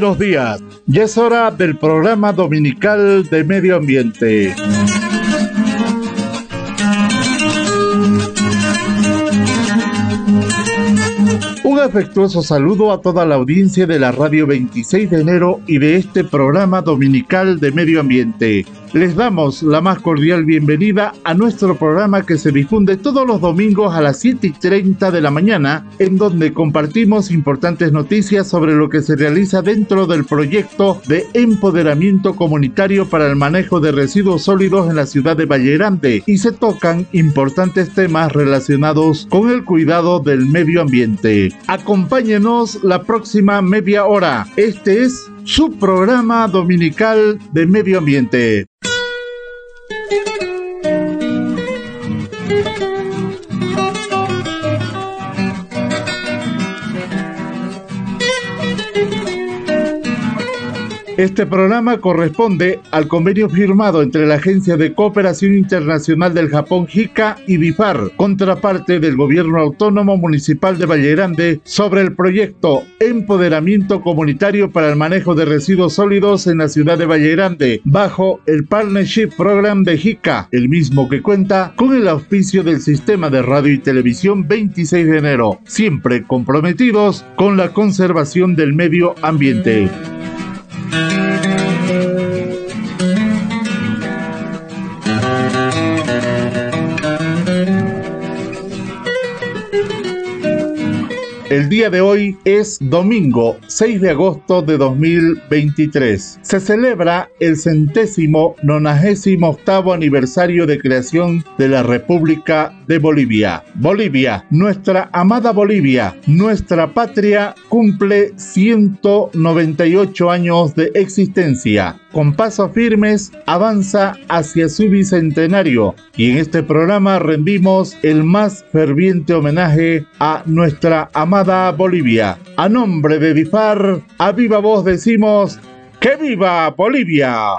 Buenos días. Ya es hora del programa dominical de medio ambiente. Un afectuoso saludo a toda la audiencia de la radio 26 de enero y de este programa dominical de medio ambiente. Les damos la más cordial bienvenida a nuestro programa que se difunde todos los domingos a las 7 y 30 de la mañana, en donde compartimos importantes noticias sobre lo que se realiza dentro del proyecto de empoderamiento comunitario para el manejo de residuos sólidos en la ciudad de Valle Grande y se tocan importantes temas relacionados con el cuidado del medio ambiente. Acompáñenos la próxima media hora. Este es su programa dominical de medio ambiente. Este programa corresponde al convenio firmado entre la Agencia de Cooperación Internacional del Japón JICA y DIFAR, contraparte del Gobierno Autónomo Municipal de Valle Grande, sobre el proyecto Empoderamiento Comunitario para el Manejo de Residuos Sólidos en la ciudad de Valle Grande, bajo el Partnership Program de JICA, el mismo que cuenta con el auspicio del Sistema de Radio y Televisión 26 de enero, siempre comprometidos con la conservación del medio ambiente. Thank you. El día de hoy es domingo 6 de agosto de 2023. Se celebra el centésimo nonagésimo octavo aniversario de creación de la República de Bolivia. Bolivia, nuestra amada Bolivia, nuestra patria, cumple 198 años de existencia con pasos firmes avanza hacia su bicentenario y en este programa rendimos el más ferviente homenaje a nuestra amada Bolivia. A nombre de Difar, a viva voz decimos ¡Que viva Bolivia!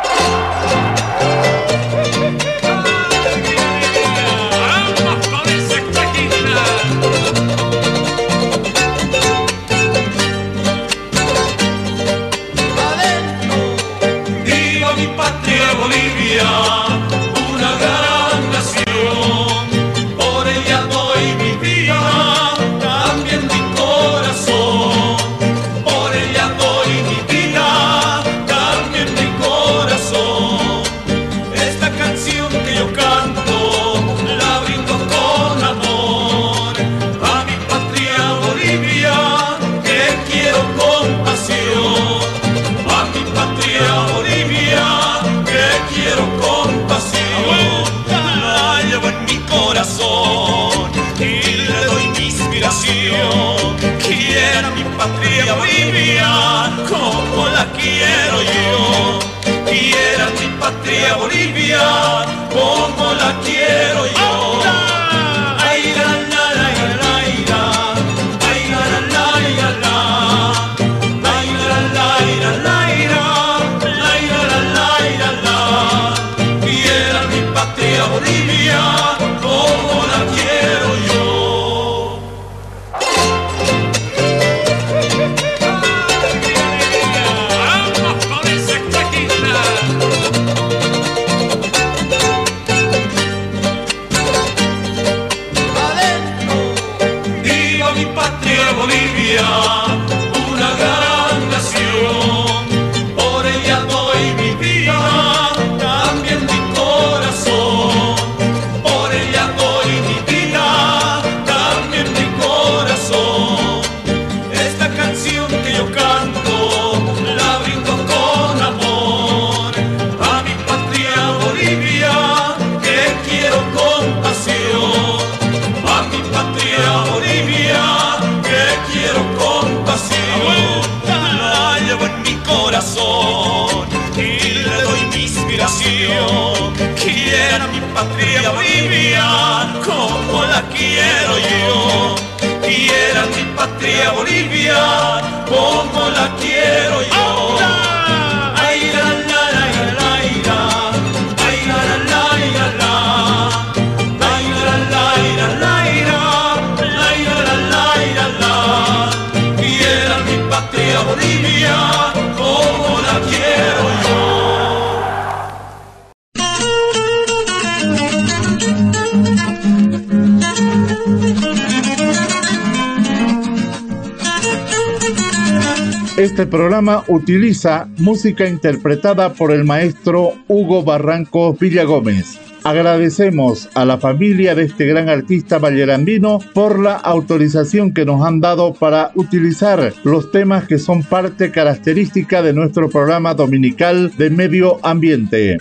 Este programa utiliza música interpretada por el maestro Hugo Barranco Villagómez. Agradecemos a la familia de este gran artista vallerandino por la autorización que nos han dado para utilizar los temas que son parte característica de nuestro programa dominical de medio ambiente.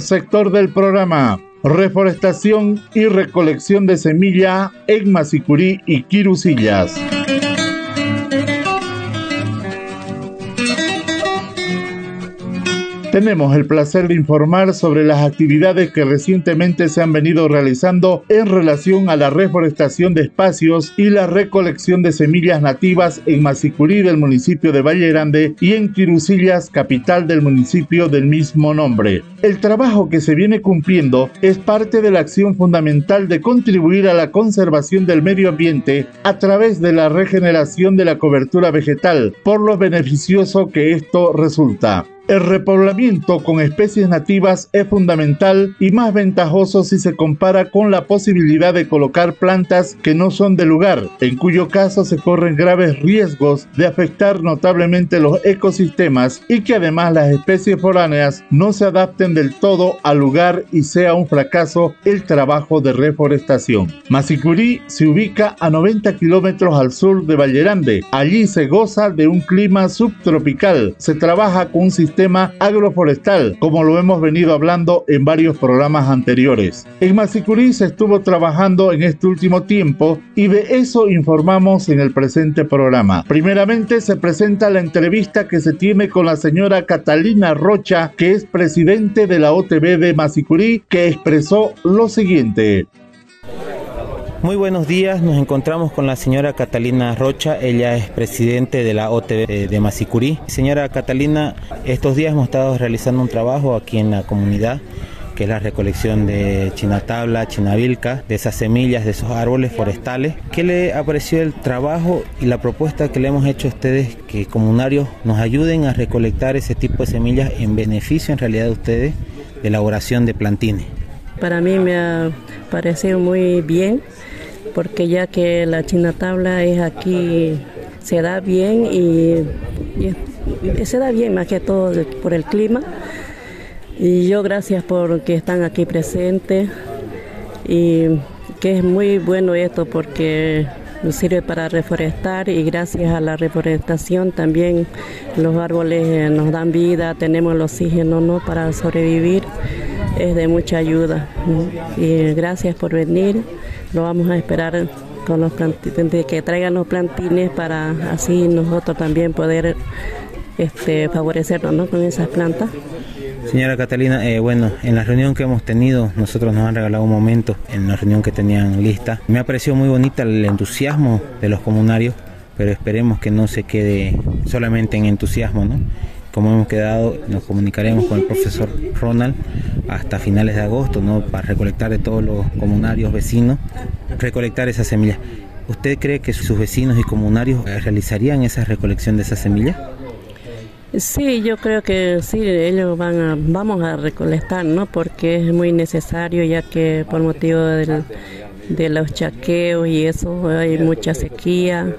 Sector del programa, reforestación y recolección de semilla en Masicurí y Quirusillas. Tenemos el placer de informar sobre las actividades que recientemente se han venido realizando en relación a la reforestación de espacios y la recolección de semillas nativas en Masicurí del municipio de Valle Grande y en Quirusillas, capital del municipio del mismo nombre. El trabajo que se viene cumpliendo es parte de la acción fundamental de contribuir a la conservación del medio ambiente a través de la regeneración de la cobertura vegetal, por lo beneficioso que esto resulta. El repoblamiento con especies nativas es fundamental y más ventajoso si se compara con la posibilidad de colocar plantas que no son de lugar, en cuyo caso se corren graves riesgos de afectar notablemente los ecosistemas y que además las especies foráneas no se adapten del todo al lugar y sea un fracaso el trabajo de reforestación. Masicurí se ubica a 90 kilómetros al sur de Vallerande. Allí se goza de un clima subtropical. Se trabaja con un sistema sistema agroforestal, como lo hemos venido hablando en varios programas anteriores. En Masicurí se estuvo trabajando en este último tiempo y de eso informamos en el presente programa. Primeramente se presenta la entrevista que se tiene con la señora Catalina Rocha, que es presidente de la OTB de Masicurí, que expresó lo siguiente. Muy buenos días, nos encontramos con la señora Catalina Rocha, ella es presidente de la OTB de Masicurí. Señora Catalina, estos días hemos estado realizando un trabajo aquí en la comunidad que es la recolección de chinatabla, chinavilca, de esas semillas, de esos árboles forestales. ¿Qué le apareció el trabajo y la propuesta que le hemos hecho a ustedes que comunarios nos ayuden a recolectar ese tipo de semillas en beneficio en realidad de ustedes de elaboración de plantines? Para mí me ha parecido muy bien porque ya que la china tabla es aquí, se da bien y, se da bien más que todo por el clima. Y yo gracias por que están aquí presentes y que es muy bueno esto porque nos sirve para reforestar y gracias a la reforestación también los árboles nos dan vida, tenemos el oxígeno ¿no? para sobrevivir, es de mucha ayuda. Y gracias por venir lo vamos a esperar con los plantines, que traigan los plantines para así nosotros también poder este, favorecernos con esas plantas. Señora Catalina, eh, bueno, en la reunión que hemos tenido, nosotros nos han regalado un momento en la reunión que tenían lista. Me ha parecido muy bonita el entusiasmo de los comunarios, pero esperemos que no se quede solamente en entusiasmo, ¿no? Como hemos quedado, nos comunicaremos con el profesor Ronald hasta finales de agosto, ¿no? Para recolectar de todos los comunarios vecinos, recolectar esas semillas. ¿Usted cree que sus vecinos y comunarios realizarían esa recolección de esas semillas? Sí, yo creo que sí, ellos van vamos a recolectar, ¿no? Porque es muy necesario, ya que por motivo de los chaqueos y eso hay mucha sequía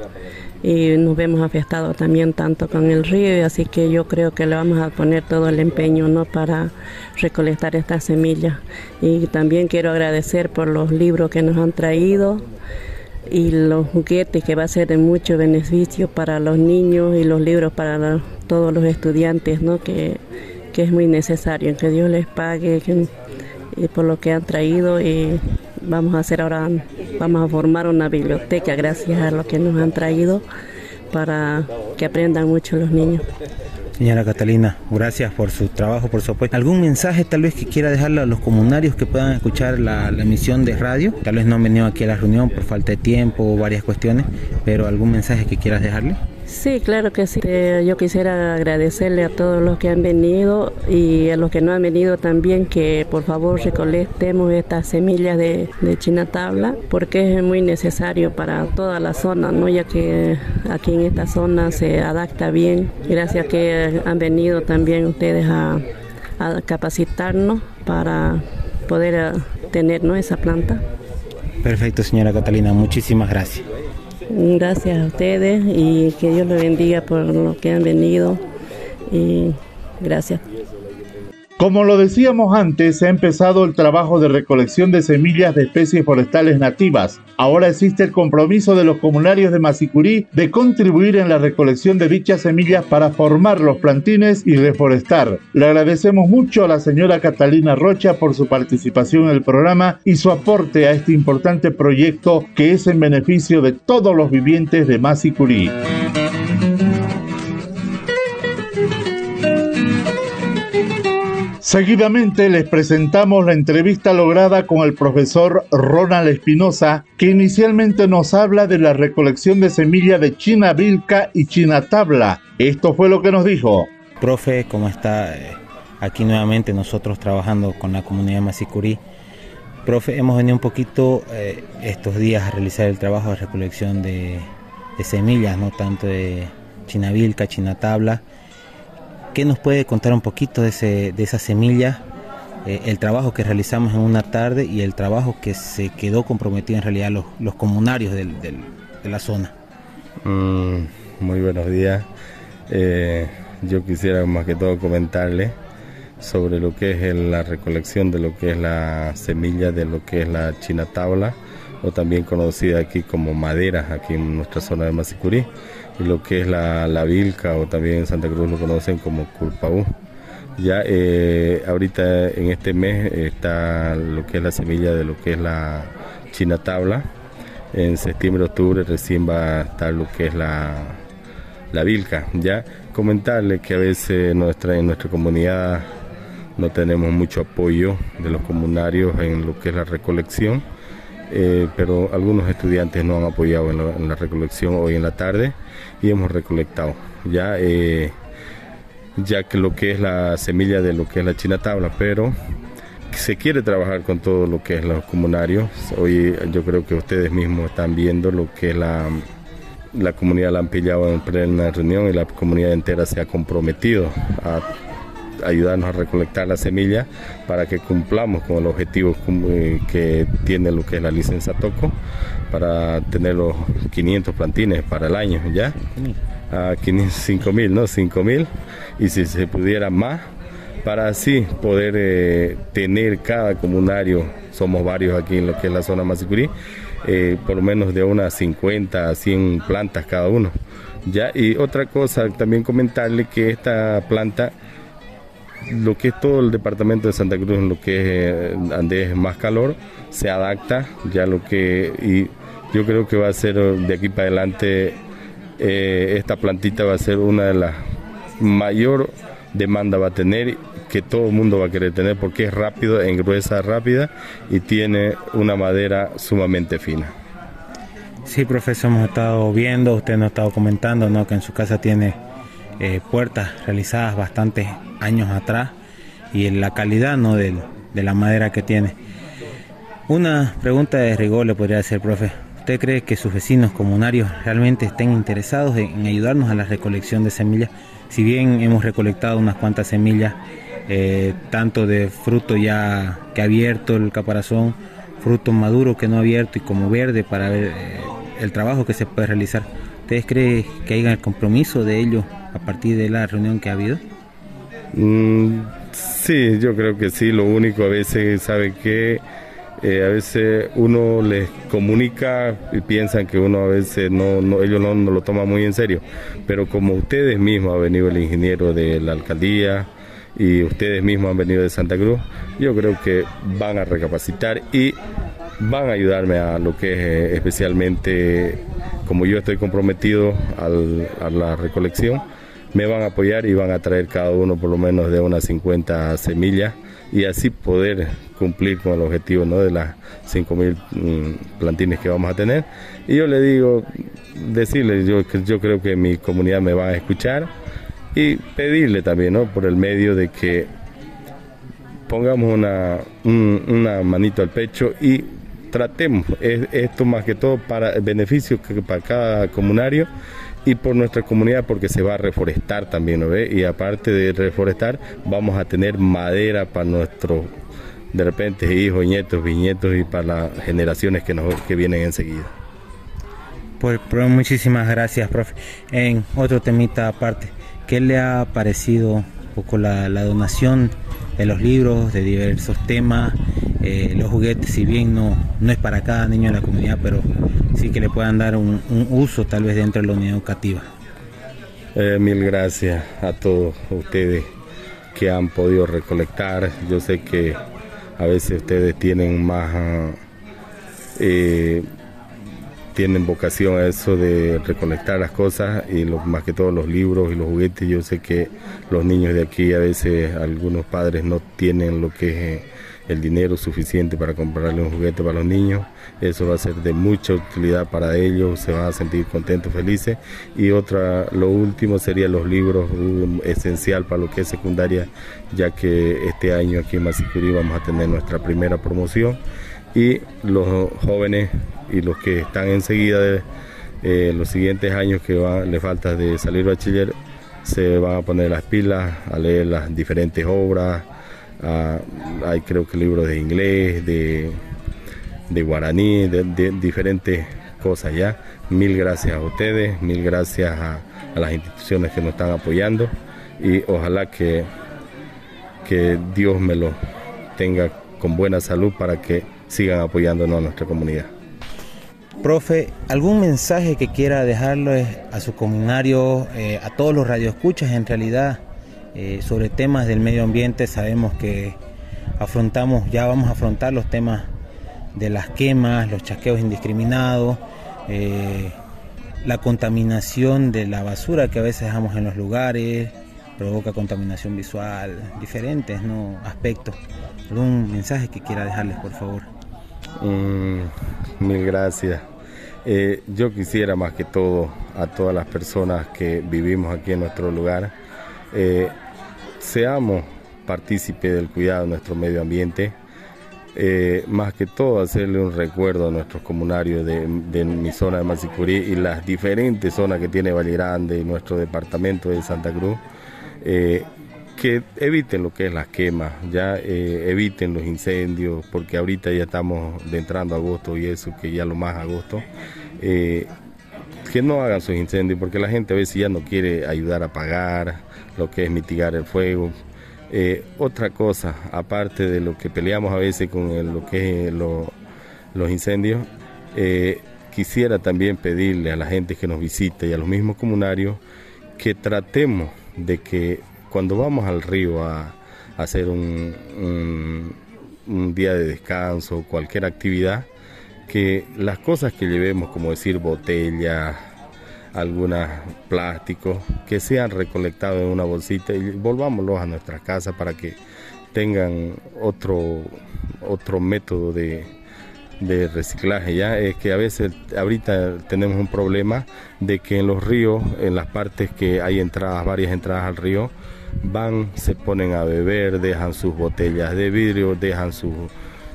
y nos vemos afectados también tanto con el río, así que yo creo que le vamos a poner todo el empeño ¿no? para recolectar estas semillas. Y también quiero agradecer por los libros que nos han traído y los juguetes que va a ser de mucho beneficio para los niños y los libros para todos los estudiantes, ¿no? que, que es muy necesario, que Dios les pague y por lo que han traído y vamos a hacer ahora, vamos a formar una biblioteca gracias a lo que nos han traído para que aprendan mucho los niños. Señora Catalina, gracias por su trabajo, por su apoyo. ¿Algún mensaje tal vez que quiera dejarle a los comunarios que puedan escuchar la, emisión de radio? Tal vez no han venido aquí a la reunión por falta de tiempo o varias cuestiones, pero algún mensaje que quieras dejarle. Sí, claro que sí. Eh, yo quisiera agradecerle a todos los que han venido y a los que no han venido también que por favor recolectemos estas semillas de, de china tabla porque es muy necesario para toda la zona, ¿no? ya que aquí en esta zona se adapta bien. Gracias que han venido también ustedes a, a capacitarnos para poder eh, tener ¿no? esa planta. Perfecto, señora Catalina, muchísimas gracias. Gracias a ustedes y que Dios los bendiga por lo que han venido y gracias. Como lo decíamos antes, se ha empezado el trabajo de recolección de semillas de especies forestales nativas. Ahora existe el compromiso de los comunarios de Masicurí de contribuir en la recolección de dichas semillas para formar los plantines y reforestar. Le agradecemos mucho a la señora Catalina Rocha por su participación en el programa y su aporte a este importante proyecto que es en beneficio de todos los vivientes de Masicurí. Seguidamente les presentamos la entrevista lograda con el profesor Ronald Espinosa, que inicialmente nos habla de la recolección de semillas de China Vilca y China Tabla. Esto fue lo que nos dijo. Profe, ¿cómo está? Eh, Aquí nuevamente nosotros trabajando con la comunidad Masicurí. Profe, hemos venido un poquito eh, estos días a realizar el trabajo de recolección de, de semillas, no tanto de China Vilca, China Tabla ¿Qué nos puede contar un poquito de, ese, de esa semilla, eh, el trabajo que realizamos en una tarde y el trabajo que se quedó comprometido en realidad los, los comunarios del- de la zona? Mm, muy buenos días. Eh, yo quisiera más que todo comentarle sobre lo que es la recolección de lo que es la semilla de lo que es la china tabla o también conocida aquí como madera aquí en nuestra zona de Masicurí lo que es la, la vilca o también en Santa Cruz lo conocen como culpaú. Ya eh, ahorita en este mes está lo que es la semilla de lo que es la china tabla. En septiembre, octubre recién va a estar lo que es la, la vilca. Ya comentarle que a veces nuestra, en nuestra comunidad no tenemos mucho apoyo de los comunarios en lo que es la recolección, eh, pero algunos estudiantes nos han apoyado en la recolección hoy en la tarde y hemos recolectado. Ya eh, ya que lo que es la semilla de lo que es la china tabla, pero se quiere trabajar con todo lo que es los comunarios. Hoy yo creo que ustedes mismos están viendo lo que es la, la comunidad la han pillado en plena reunión y la comunidad entera se ha comprometido a ayudarnos a recolectar la semilla para que cumplamos con el objetivo eh, que tiene lo que es la licencia Toco para tener los 500 plantines para el año ya a 5 mil, ¿no? 5 mil y si se pudiera más para así poder eh, tener cada comunario, somos varios aquí en lo que es la zona Masicurí, eh, por lo menos de unas 50 a 100 plantas cada uno. Ya, y otra cosa, también comentarle que esta planta, lo que es todo el departamento de Santa Cruz, en lo que es eh, donde es más calor, se adapta, ya lo que, y yo creo que va a ser eh, de aquí para adelante, eh, esta plantita va a ser una de las mayor demanda va a tener que todo el mundo va a querer tener porque es rápido, engruesa rápida y tiene una madera sumamente fina. Sí, profesor, hemos estado viendo, usted nos ha estado comentando ¿no? que en su casa tiene eh, puertas realizadas bastantes años atrás y en la calidad ¿no? del- de la madera que tiene. Una pregunta de rigor le podría hacer, profe. ¿Usted cree que sus vecinos comunarios realmente estén interesados en, ayudarnos a la recolección de semillas? Si bien hemos recolectado unas cuantas semillas, eh, tanto de fruto ya que ha abierto el caparazón, fruto maduro que no ha abierto y como verde para ver eh, el trabajo que se puede realizar. ¿Ustedes creen que haya el compromiso de ellos a partir de la reunión que ha habido? Mm, sí, yo creo que sí. Lo único a veces, sabe que eh, a veces uno les comunica y piensan que uno a veces no, no ellos no, lo toman muy en serio. Pero como ustedes mismos ha venido el ingeniero de la alcaldía y ustedes mismos han venido de Santa Cruz, yo creo que van a recapacitar y van a ayudarme a lo que es eh, especialmente como yo estoy comprometido a la recolección me van a apoyar y van a traer cada uno por lo menos de unas 50 semillas y así poder cumplir con el objetivo ¿no? de las 5.000 mm, plantines que vamos a tener. Y yo le digo, decirle, yo, yo creo que mi comunidad me va a escuchar y pedirle también, ¿no? por el medio de que pongamos una, una manito al pecho y tratemos esto más que todo para el beneficio para cada comunario y por nuestra comunidad porque se va a reforestar también, ¿no ve? Y aparte de reforestar, vamos a tener madera para nuestros, de repente, hijos, nietos, bisnietos y para las generaciones que, nos, que vienen enseguida. Pues, muchísimas gracias, profe. En otro temita aparte, ¿qué le ha parecido un poco la donación de los libros, de diversos temas? Eh, los juguetes, si bien no, no es para cada niño de la comunidad, pero sí que le puedan dar un, uso tal vez dentro de la unidad educativa. Eh, mil gracias a todos ustedes que han podido recolectar. Yo sé que a veces ustedes tienen más, eh, tienen vocación a eso de recolectar las cosas y más que todo los libros y los juguetes. Yo sé que los niños de aquí a veces algunos padres no tienen lo que es el dinero suficiente para comprarle un juguete para los niños. Eso va a ser de mucha utilidad para ellos, se van a sentir contentos, felices. Y otra, lo último sería los libros, esencial para lo que es secundaria, ya que este año aquí en Masicurí vamos a tener nuestra primera promoción. Y los jóvenes y los que están enseguida de eh, los siguientes años que va, le falta de salir bachiller, se van a poner las pilas a leer las diferentes obras Ah, hay creo que libros de inglés, de, de guaraní, de, diferentes cosas ya. Mil gracias a ustedes, mil gracias a, las instituciones que nos están apoyando y ojalá que, que Dios me lo tenga con buena salud para que sigan apoyándonos a nuestra comunidad. Profe, ¿algún mensaje que quiera dejarle a su comunario, eh, a todos los radioescuchas en realidad? Eh, sobre temas del medio ambiente sabemos que afrontamos, ya vamos a afrontar los temas de las quemas, los chasqueos indiscriminados, eh, la contaminación de la basura que a veces dejamos en los lugares, provoca contaminación visual, diferentes ¿no? aspectos. ¿Algún mensaje que quiera dejarles, por favor? Mm, mil gracias. Eh, yo quisiera más que todo a todas las personas que vivimos aquí en nuestro lugar, seamos partícipes del cuidado de nuestro medio ambiente, eh, más que todo hacerle un recuerdo a nuestros comunarios de, mi zona de Masicurí y las diferentes zonas que tiene Valle Grande y nuestro departamento de Santa Cruz, eh, que eviten lo que es las quemas, ya eh, eviten los incendios, porque ahorita ya estamos entrando a agosto y eso, que ya lo más agosto que no hagan sus incendios, porque la gente a veces ya no quiere ayudar a apagar, lo que es mitigar el fuego. Eh, otra cosa, aparte de lo que peleamos a veces con lo que es los incendios, eh, quisiera también pedirle a la gente que nos visite y a los mismos comunarios que tratemos de que cuando vamos al río a, hacer un, un, día de descanso, cualquier actividad, que las cosas que llevemos, como decir botellas, algunos plásticos, que sean recolectados en una bolsita y volvámoslos a nuestras casas para que tengan otro, otro método de, de reciclaje ya es que a veces ahorita tenemos un problema de que en los ríos en las partes que hay entradas varias entradas al río van se ponen a beber dejan sus botellas de vidrio dejan sus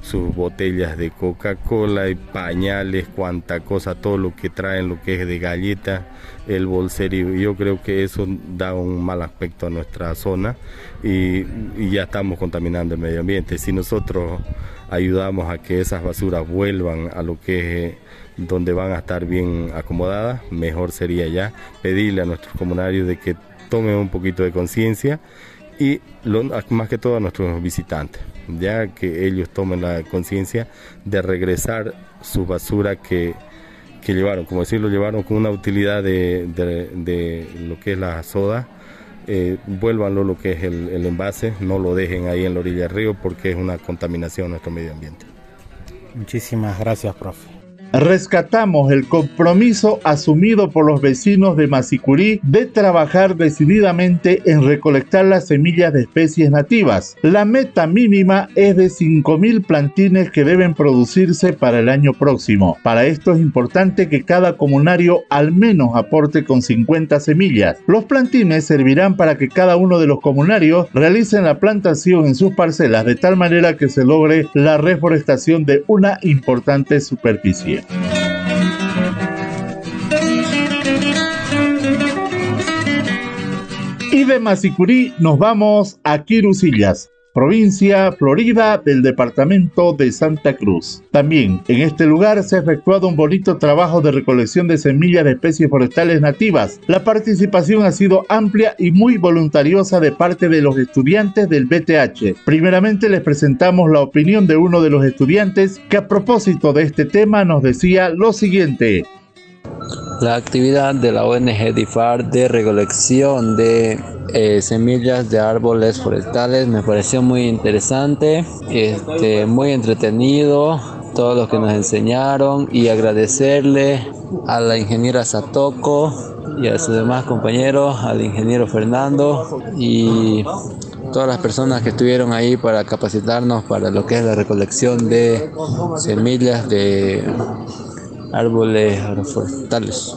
sus botellas de Coca-Cola y pañales, cuanta cosa, todo lo que traen, lo que es de galleta, el bolserío. Yo creo que eso da un mal aspecto a nuestra zona y, ya estamos contaminando el medio ambiente. Si nosotros ayudamos a que esas basuras vuelvan a lo que es donde van a estar bien acomodadas, mejor sería ya pedirle a nuestros comunarios de que tomen un poquito de conciencia y más que todo a nuestros visitantes ya que ellos tomen la conciencia de regresar su basura que, llevaron, como decirlo, llevaron con una utilidad de, lo que es la soda, eh, vuélvanlo lo que es el, el, envase, no lo dejen ahí en la orilla del río porque es una contaminación a nuestro medio ambiente. Muchísimas gracias, profe. Rescatamos el compromiso asumido por los vecinos de Masicurí de trabajar decididamente en recolectar las semillas de especies nativas. La meta mínima es de 5.000 plantines que deben producirse para el año próximo. Para esto es importante que cada comunario al menos aporte con 50 semillas. Los plantines servirán para que cada uno de los comunarios realicen la plantación en sus parcelas de tal manera que se logre la reforestación de una importante superficie. Y de Masicurí nos vamos a Quirusillas, provincia Florida del departamento de Santa Cruz. También en este lugar se ha efectuado un bonito trabajo de recolección de semillas de especies forestales nativas. La participación ha sido amplia y muy voluntariosa de parte de los estudiantes del BTH. Primeramente les presentamos la opinión de uno de los estudiantes que a propósito de este tema nos decía lo siguiente. La actividad de la ONG DIFAR de recolección de eh, semillas de árboles forestales. Me pareció muy interesante, este, muy entretenido, todo lo que nos enseñaron y agradecerle a la ingeniera Satoko y a sus demás compañeros, al ingeniero Fernando y todas las personas que estuvieron ahí para capacitarnos para lo que es la recolección de semillas de árboles agroforestales.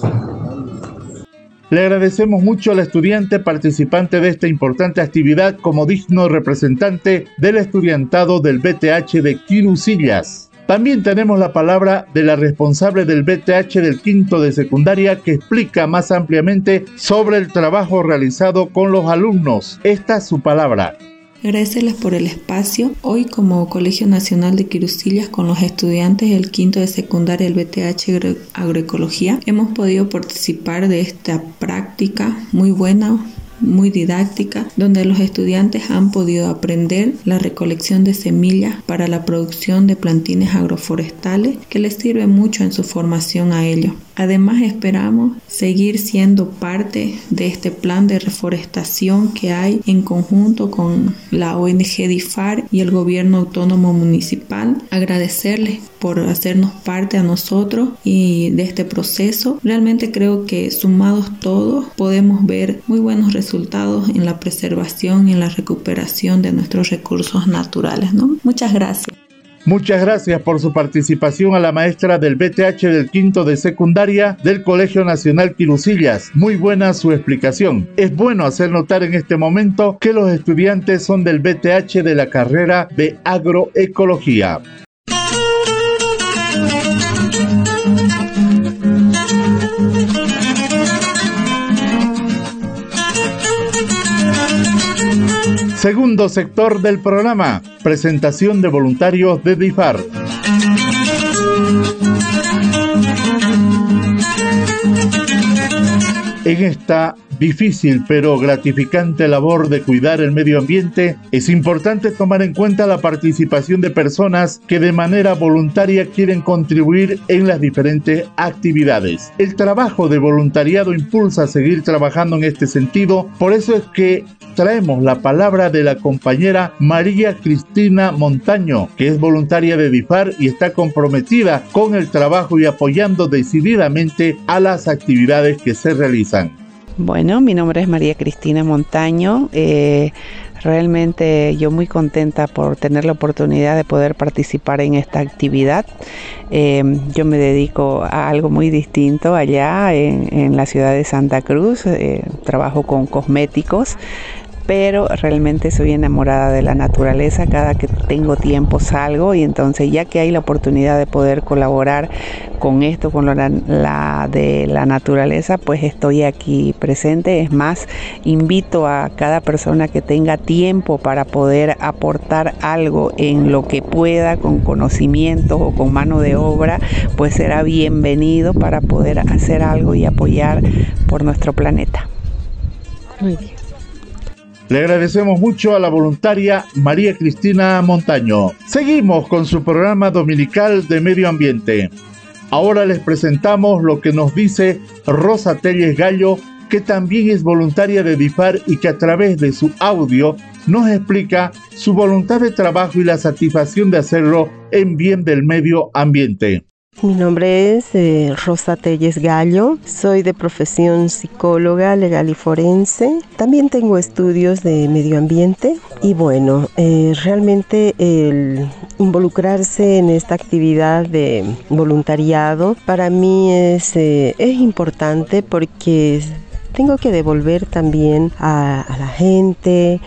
Le agradecemos mucho al estudiante participante de esta importante actividad como digno representante del estudiantado del BTH de Quirusillas. También tenemos la palabra de la responsable del BTH del quinto de secundaria que explica más ampliamente sobre el trabajo realizado con los alumnos. Esta es su palabra. Agradecerles por el espacio. Hoy como Colegio Nacional de Quirusillas con los estudiantes del quinto de secundaria del BTH Agroecología hemos podido participar de esta práctica muy buena, muy didáctica, donde los estudiantes han podido aprender la recolección de semillas para la producción de plantines agroforestales que les sirve mucho en su formación a ellos. Además esperamos seguir siendo parte de este plan de reforestación que hay en conjunto con la ONG DIFAR y el gobierno autónomo municipal. Agradecerles por hacernos parte a nosotros y de este proceso. Realmente creo que sumados todos podemos ver muy buenos resultados en la preservación y en la recuperación de nuestros recursos naturales. Muchas gracias. Muchas gracias por su participación a la maestra del BTH del quinto de secundaria del Colegio Nacional Quirusillas. Muy buena su explicación. Es bueno hacer notar en este momento que los estudiantes son del BTH de la carrera de agroecología. Segundo sector del programa, presentación de voluntarios de DIFAR. En esta difícil pero gratificante labor de cuidar el medio ambiente, es importante tomar en cuenta la participación de personas que de manera voluntaria quieren contribuir en las diferentes actividades. El trabajo de voluntariado impulsa a seguir trabajando en este sentido, por eso es que traemos la palabra de la compañera María Cristina Montaño, que es voluntaria de DIFAR y está comprometida con el trabajo y apoyando decididamente a las actividades que se realizan. Bueno, mi nombre es María Cristina Montaño. Eh, realmente yo muy contenta por tener la oportunidad de poder participar en esta actividad. Eh, yo me dedico a algo muy distinto allá en, la ciudad de Santa Cruz. Eh, trabajo con cosméticos pero realmente soy enamorada de la naturaleza. Cada que tengo tiempo salgo y entonces ya que hay la oportunidad de poder colaborar con esto, con la, de la naturaleza, pues estoy aquí presente. Es más, invito a cada persona que tenga tiempo para poder aportar algo en lo que pueda, con conocimientos o con mano de obra, pues será bienvenido para poder hacer algo y apoyar por nuestro planeta. Muy bien. Le agradecemos mucho a la voluntaria María Cristina Montaño. Seguimos con su programa dominical de medio ambiente. Ahora les presentamos lo que nos dice Rosa Telles Gallo, que también es voluntaria de DIFAR y que a través de su audio nos explica su voluntad de trabajo y la satisfacción de hacerlo en bien del medio ambiente. Mi nombre es eh, Rosa Telles Gallo, soy de profesión psicóloga legal y forense. También tengo estudios de medio ambiente y bueno, eh, realmente el involucrarse en esta actividad de voluntariado para mí es, eh, es importante porque tengo que devolver también a, a la gente,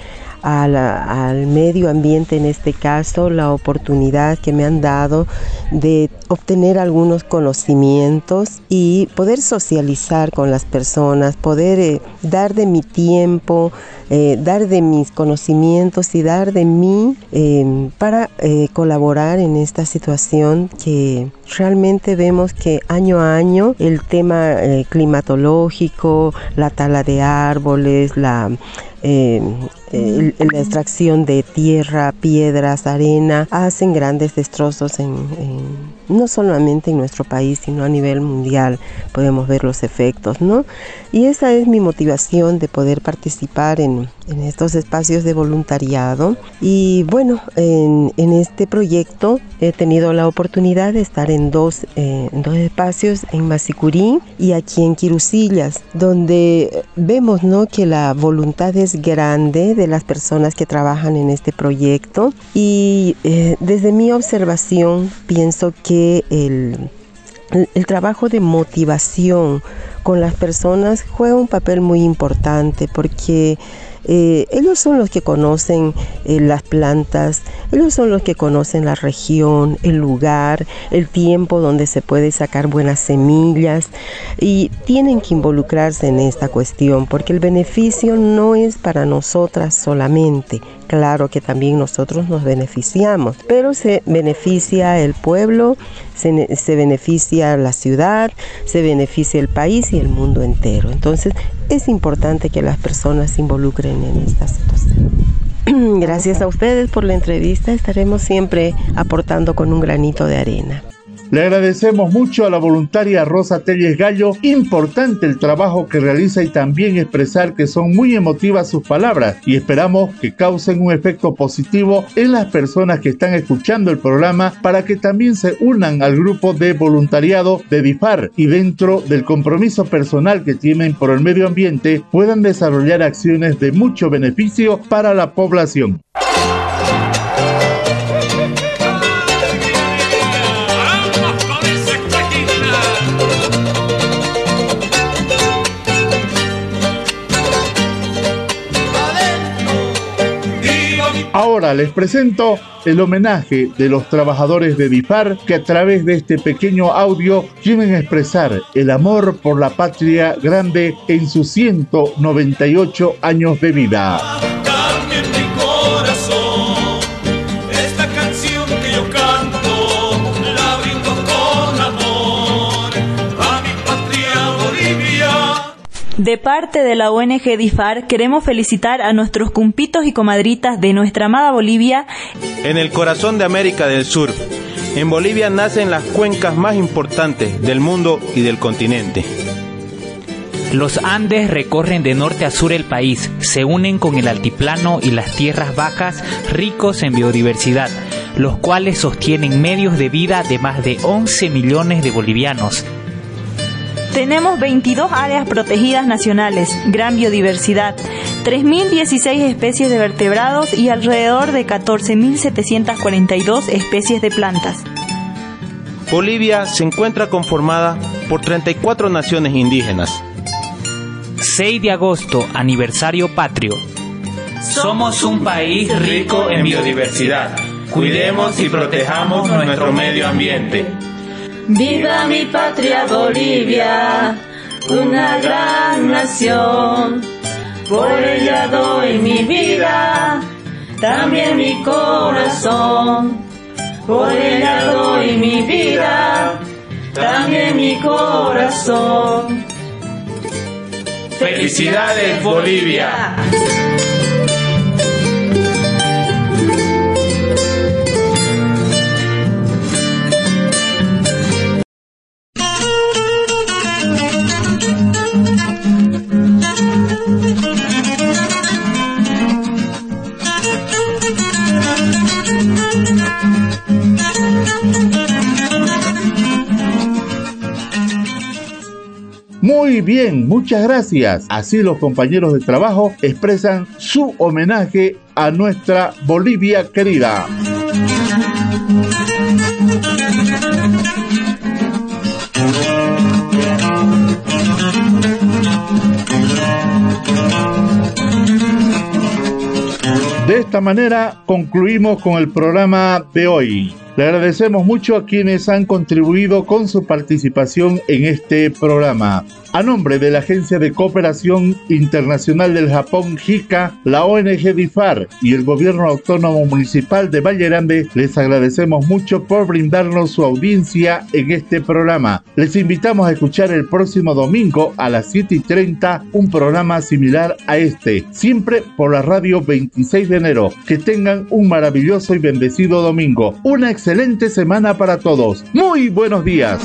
al medio ambiente en este caso, la oportunidad que me han dado de obtener algunos conocimientos y poder socializar con las personas, poder eh, dar de mi tiempo, eh, dar de mis conocimientos y dar de mí em, para eh, colaborar en esta situación que realmente vemos que año a año el tema climatológico, la tala de árboles, la la extracción de tierra, piedras, arena, hacen grandes destrozos en, no solamente en nuestro país, sino a nivel mundial. Podemos ver los efectos, ¿no? Y esa es mi motivación de poder participar en, estos espacios de voluntariado. Y bueno, en, este proyecto he tenido la oportunidad de estar en dos, eh, en dos espacios, en Masicurí y aquí en Quirusillas, donde vemos ¿no? que la voluntad es grande de las personas que trabajan en este proyecto. Y eh, desde mi observación pienso que el, el trabajo de motivación con las personas juega un papel muy importante porque eh, ellos son los que conocen eh, las plantas, ellos son los que conocen la región, el lugar, el tiempo donde se puede sacar buenas semillas y tienen que involucrarse en esta cuestión porque el beneficio no es para nosotras solamente, Claro que también nosotros nos beneficiamos, pero se beneficia el pueblo, se, se, beneficia la ciudad, se beneficia el país y el mundo entero. Entonces es importante que las personas se involucren en esta situación. Gracias a ustedes por la entrevista, estaremos siempre aportando con un granito de arena. Le agradecemos mucho a la voluntaria Rosa Telles Gallo, importante el trabajo que realiza y también expresar que son muy emotivas sus palabras y esperamos que causen un efecto positivo en las personas que están escuchando el programa para que también se unan al grupo de voluntariado de DIFAR y dentro del compromiso personal que tienen por el medio ambiente puedan desarrollar acciones de mucho beneficio para la población. Ahora les presento el homenaje de los trabajadores de DIFAR que a través de este pequeño audio quieren expresar el amor por la patria grande en sus 198 años de vida. De parte de la ONG DIFAR queremos felicitar a nuestros cumpitos y comadritas de nuestra amada Bolivia. En el corazón de América del Sur, en Bolivia nacen las cuencas más importantes del mundo y del continente. Los Andes recorren de norte a sur el país, se unen con el altiplano y las tierras bajas ricos en biodiversidad, los cuales sostienen medios de vida de más de 11 millones de bolivianos tenemos 22 áreas protegidas nacionales, gran biodiversidad, 3.016 especies de vertebrados y alrededor de 14.742 especies de plantas. Bolivia se encuentra conformada por 34 naciones indígenas. 6 de agosto, aniversario patrio. Somos un país rico en biodiversidad. Cuidemos y protejamos nuestro medio ambiente. Viva mi patria Bolivia, una gran nación. Por ella doy mi vida, también mi corazón. Por ella doy mi vida, también mi corazón. Felicidades Bolivia. Bien, muchas gracias. Así los compañeros de trabajo expresan su homenaje a nuestra Bolivia querida. De esta manera concluimos con el programa de hoy. Le agradecemos mucho a quienes han contribuido con su participación en este programa. A nombre de la Agencia de Cooperación Internacional del Japón, JICA, la ONG DIFAR y el Gobierno Autónomo Municipal de Valle Grande, les agradecemos mucho por brindarnos su audiencia en este programa. Les invitamos a escuchar el próximo domingo a las 7 y 30 un programa similar a este, siempre por la radio 26 de enero. Que tengan un maravilloso y bendecido domingo. Una excelente semana para todos. Muy buenos días.